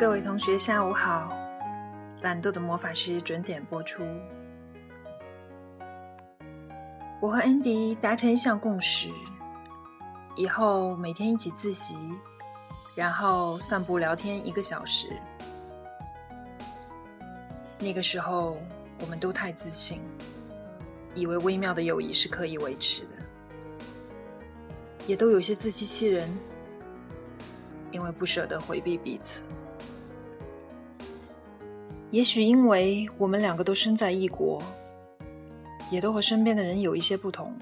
各位同学，下午好！懒惰的魔法师准点播出。我和安迪达成一项共识：以后每天一起自习，然后散步聊天一个小时。那个时候，我们都太自信，以为微妙的友谊是可以维持的，也都有些自欺欺人，因为不舍得回避彼此。也许因为我们两个都身在异国，也都和身边的人有一些不同。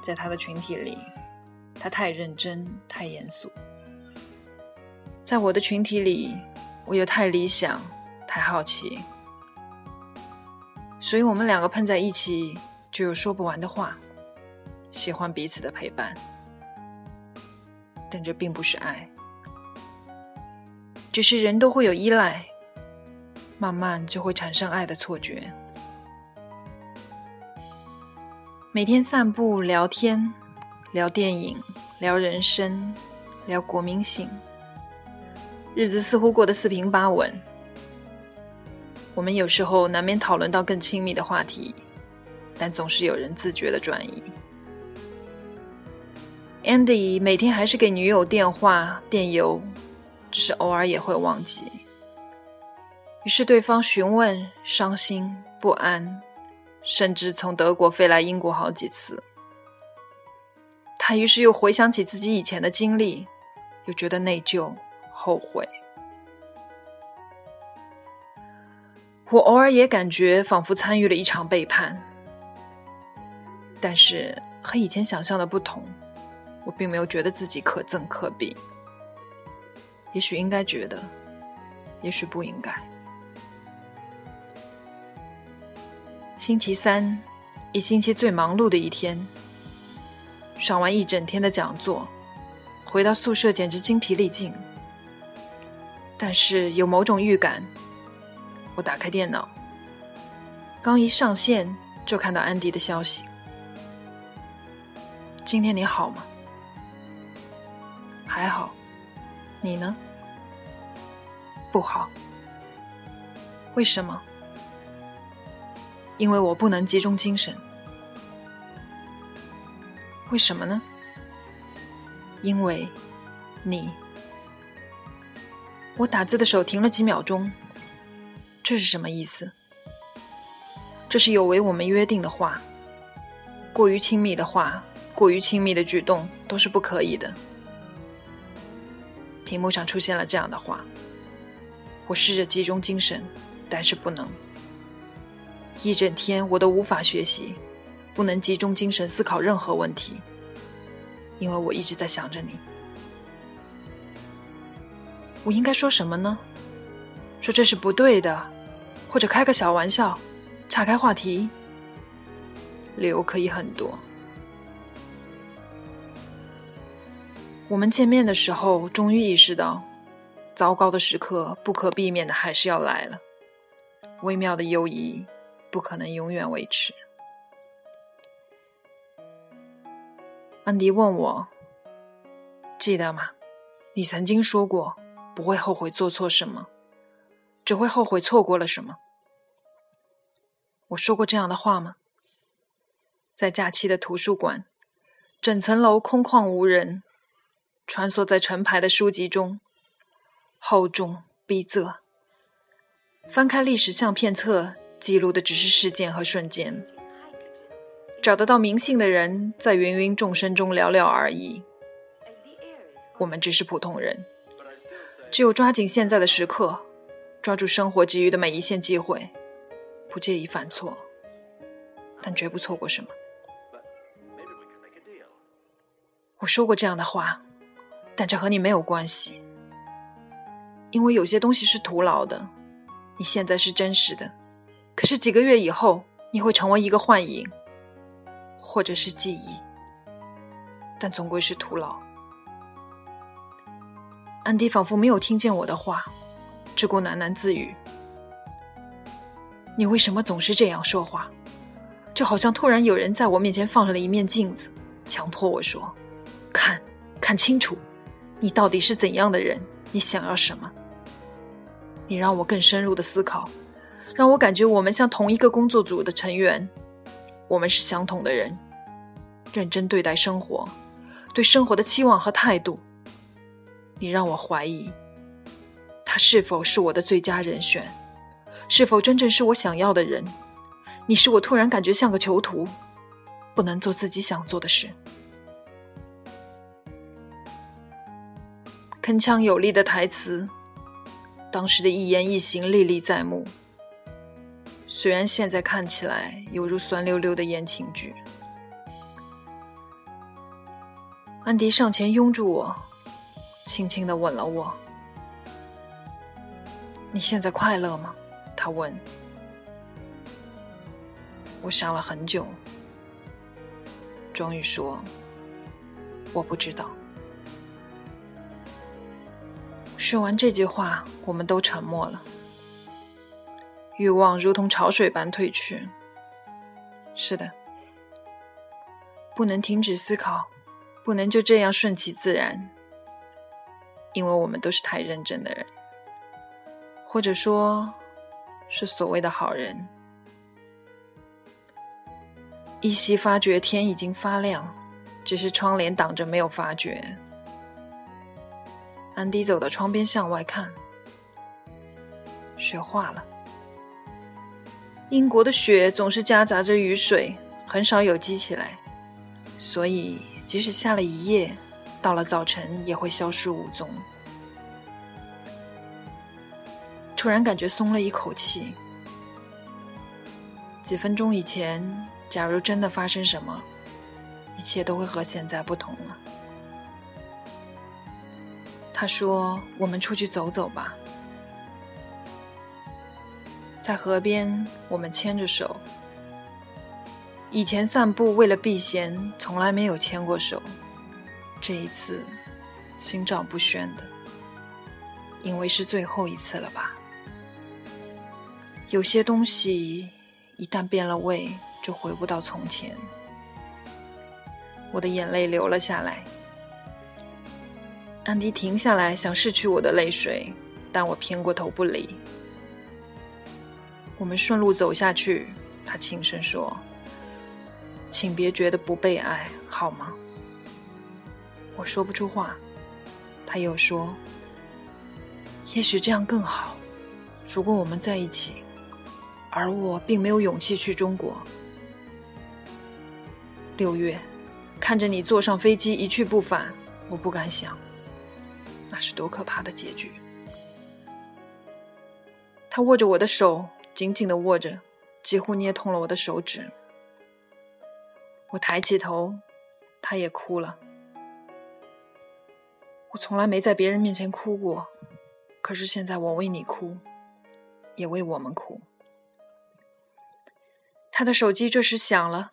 在他的群体里，他太认真、太严肃；在我的群体里，我又太理想、太好奇。所以，我们两个碰在一起，就有说不完的话，喜欢彼此的陪伴。但这并不是爱，只是人都会有依赖。慢慢就会产生爱的错觉。每天散步、聊天、聊电影、聊人生、聊国民性，日子似乎过得四平八稳。我们有时候难免讨论到更亲密的话题，但总是有人自觉的转移。Andy 每天还是给女友电话、电邮，只是偶尔也会忘记。于是对方询问、伤心、不安，甚至从德国飞来英国好几次。他于是又回想起自己以前的经历，又觉得内疚、后悔。我偶尔也感觉仿佛参与了一场背叛，但是和以前想象的不同，我并没有觉得自己可憎可鄙。也许应该觉得，也许不应该。星期三，一星期最忙碌的一天。上完一整天的讲座，回到宿舍简直精疲力尽。但是有某种预感，我打开电脑，刚一上线就看到安迪的消息：“今天你好吗？”“还好。”“你呢？”“不好。”“为什么？”因为我不能集中精神，为什么呢？因为，你，我打字的手停了几秒钟，这是什么意思？这是有违我们约定的话，过于亲密的话，过于亲密的举动都是不可以的。屏幕上出现了这样的话，我试着集中精神，但是不能。一整天我都无法学习，不能集中精神思考任何问题，因为我一直在想着你。我应该说什么呢？说这是不对的，或者开个小玩笑，岔开话题。理由可以很多。我们见面的时候，终于意识到，糟糕的时刻不可避免的还是要来了。微妙的友谊。不可能永远维持。安迪问我：“记得吗？你曾经说过，不会后悔做错什么，只会后悔错过了什么。”我说过这样的话吗？在假期的图书馆，整层楼空旷无人，穿梭在成排的书籍中，厚重逼仄。翻开历史相片册。记录的只是事件和瞬间，找得到明信的人在芸芸众生中寥寥而已。我们只是普通人，只有抓紧现在的时刻，抓住生活给予的每一线机会，不介意犯错，但绝不错过什么。我说过这样的话，但这和你没有关系，因为有些东西是徒劳的，你现在是真实的。可是几个月以后，你会成为一个幻影，或者是记忆，但总归是徒劳。安迪仿佛没有听见我的话，只顾喃喃自语：“你为什么总是这样说话？就好像突然有人在我面前放了一面镜子，强迫我说：‘看，看清楚，你到底是怎样的人？你想要什么？’你让我更深入的思考，让我感觉我们像同一个工作组的成员，我们是相同的人，认真对待生活，对生活的期望和态度。”你让我怀疑，他是否是我的最佳人选，是否真正是我想要的人？你使我突然感觉像个囚徒，不能做自己想做的事。铿锵有力的台词，当时的一言一行历历在目。虽然现在看起来犹如酸溜溜的言情剧。安迪上前拥住我。轻轻的吻了我。你现在快乐吗？他问。我想了很久，终于说：“我不知道。”说完这句话，我们都沉默了。欲望如同潮水般退去。是的，不能停止思考，不能就这样顺其自然。因为我们都是太认真的人，或者说，是所谓的好人。依稀发觉天已经发亮，只是窗帘挡着没有发觉。安迪走到窗边向外看，雪化了。英国的雪总是夹杂着雨水，很少有积起来，所以即使下了一夜。到了早晨也会消失无踪。突然感觉松了一口气。几分钟以前，假如真的发生什么，一切都会和现在不同了。他说：“我们出去走走吧。”在河边，我们牵着手。以前散步为了避嫌，从来没有牵过手。这一次，心照不宣的，因为是最后一次了吧？有些东西一旦变了味，就回不到从前。我的眼泪流了下来。安迪停下来，想拭去我的泪水，但我偏过头不理。我们顺路走下去，他轻声说：“请别觉得不被爱，好吗？”我说不出话，他又说：“也许这样更好。如果我们在一起，而我并没有勇气去中国。六月，看着你坐上飞机一去不返，我不敢想，那是多可怕的结局。”他握着我的手，紧紧的握着，几乎捏痛了我的手指。我抬起头，他也哭了。我从来没在别人面前哭过，可是现在我为你哭，也为我们哭。他的手机这时响了，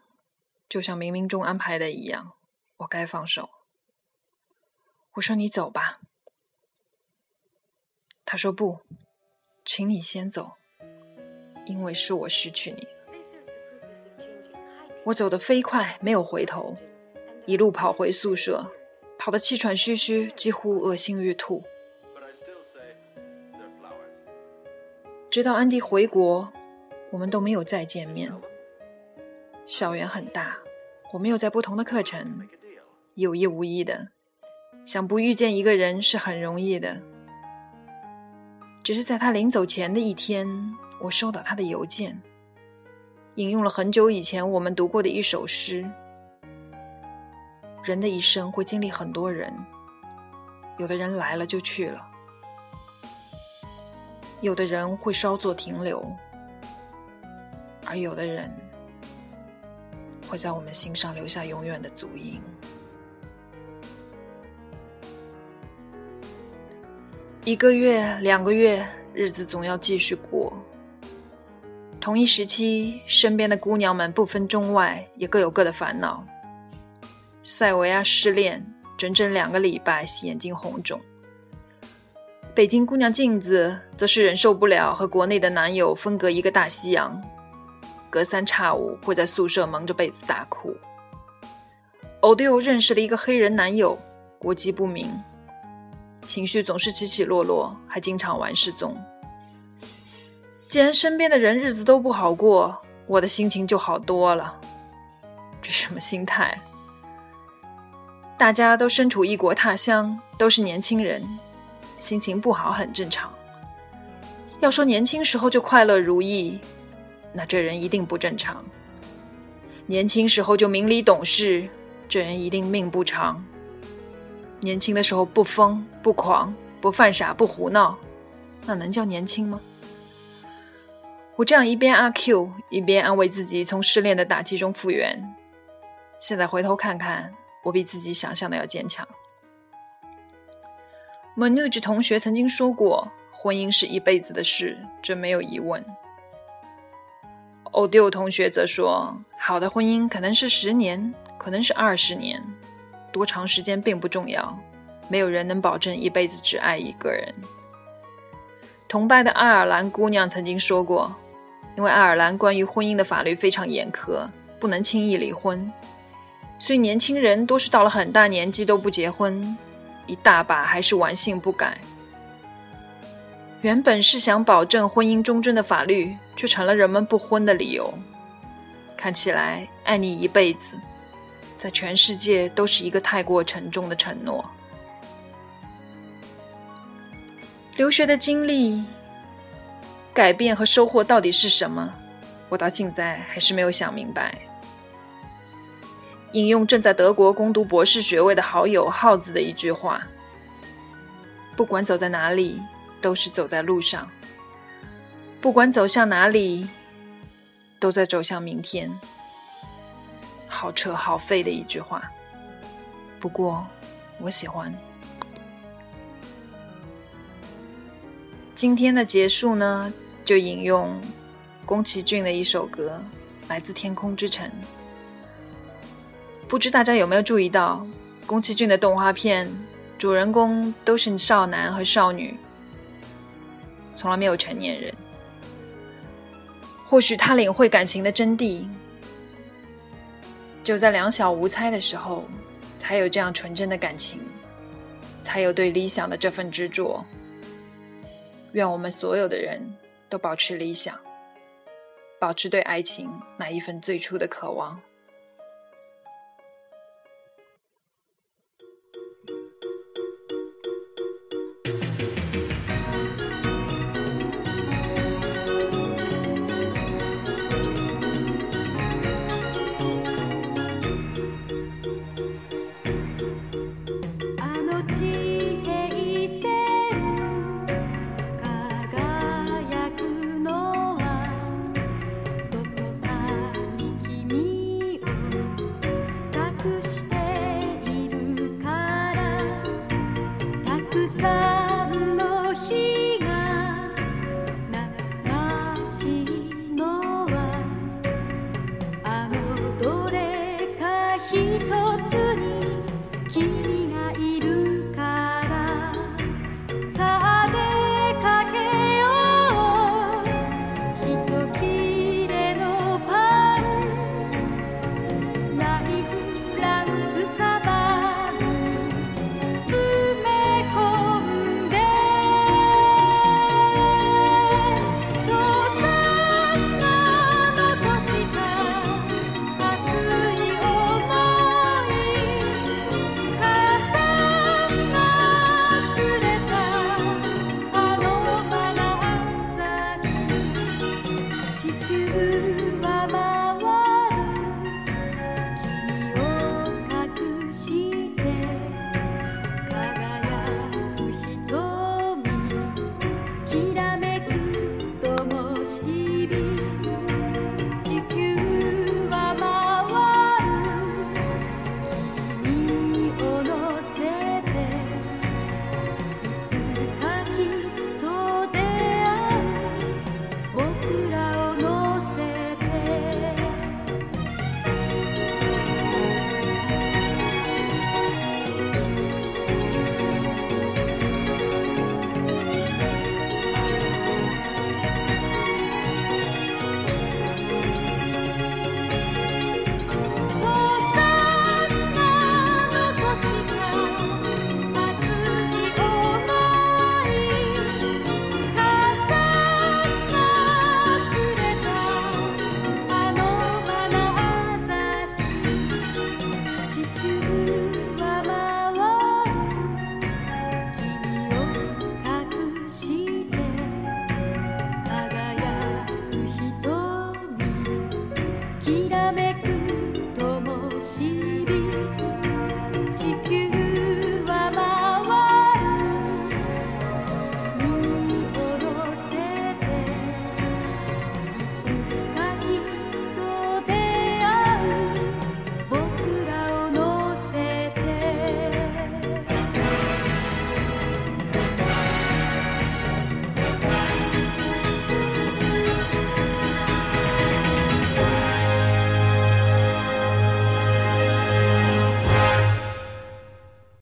就像冥冥中安排的一样，我该放手。我说：“你走吧。”他说：“不，请你先走，因为是我失去你。”我走得飞快，没有回头，一路跑回宿舍。跑得气喘吁吁，几乎恶心欲吐。直到安迪回国，我们都没有再见面。校园很大，我们又在不同的课程，有意无意的，想不遇见一个人是很容易的。只是在他临走前的一天，我收到他的邮件，引用了很久以前我们读过的一首诗。人的一生会经历很多人，有的人来了就去了，有的人会稍作停留，而有的人会在我们心上留下永远的足印。一个月、两个月，日子总要继续过。同一时期，身边的姑娘们不分中外，也各有各的烦恼。塞维亚失恋，整整两个礼拜，眼睛红肿。北京姑娘镜子则是忍受不了和国内的男友分隔一个大西洋，隔三差五会在宿舍蒙着被子大哭。欧迪欧认识了一个黑人男友，国籍不明，情绪总是起起落落，还经常玩失踪。既然身边的人日子都不好过，我的心情就好多了。这什么心态？大家都身处异国他乡，都是年轻人。心情不好很正常。要说年轻时候就快乐如意，那这人一定不正常。年轻时候就明理懂事，这人一定命不长。年轻的时候不疯不狂不犯傻不胡闹，那能叫年轻吗？我这样一边阿 Q 一边安慰自己，从失恋的打击中复原。现在回头看看，我比自己想象的要坚强。Manuj 同学曾经说过：“婚姻是一辈子的事，这没有疑问。” Odio 同学则说：“好的婚姻可能是十年，可能是二十年，多长时间并不重要，没有人能保证一辈子只爱一个人。”同拜的爱尔兰姑娘曾经说过：“因为爱尔兰关于婚姻的法律非常严苛，不能轻易离婚，所以年轻人多是到了很大年纪都不结婚。”一大把还是玩性不改，原本是想保证婚姻忠贞的法律，却成了人们不婚的理由。看起来爱你一辈子，在全世界都是一个太过沉重的承诺。留学的经历、改变和收获到底是什么？我到现在还是没有想明白。引用正在德国攻读博士学位的好友耗子的一句话：“不管走在哪里，都是走在路上；不管走向哪里，都在走向明天。”好扯好废的一句话，不过我喜欢。今天的结束呢，就引用宫崎骏的一首歌，来自《天空之城》。不知大家有没有注意到，宫崎骏的动画片主人公都是少男和少女，从来没有成年人。或许他领会感情的真谛，就在两小无猜的时候，才有这样纯真的感情，才有对理想的这份执着。愿我们所有的人都保持理想，保持对爱情那一份最初的渴望。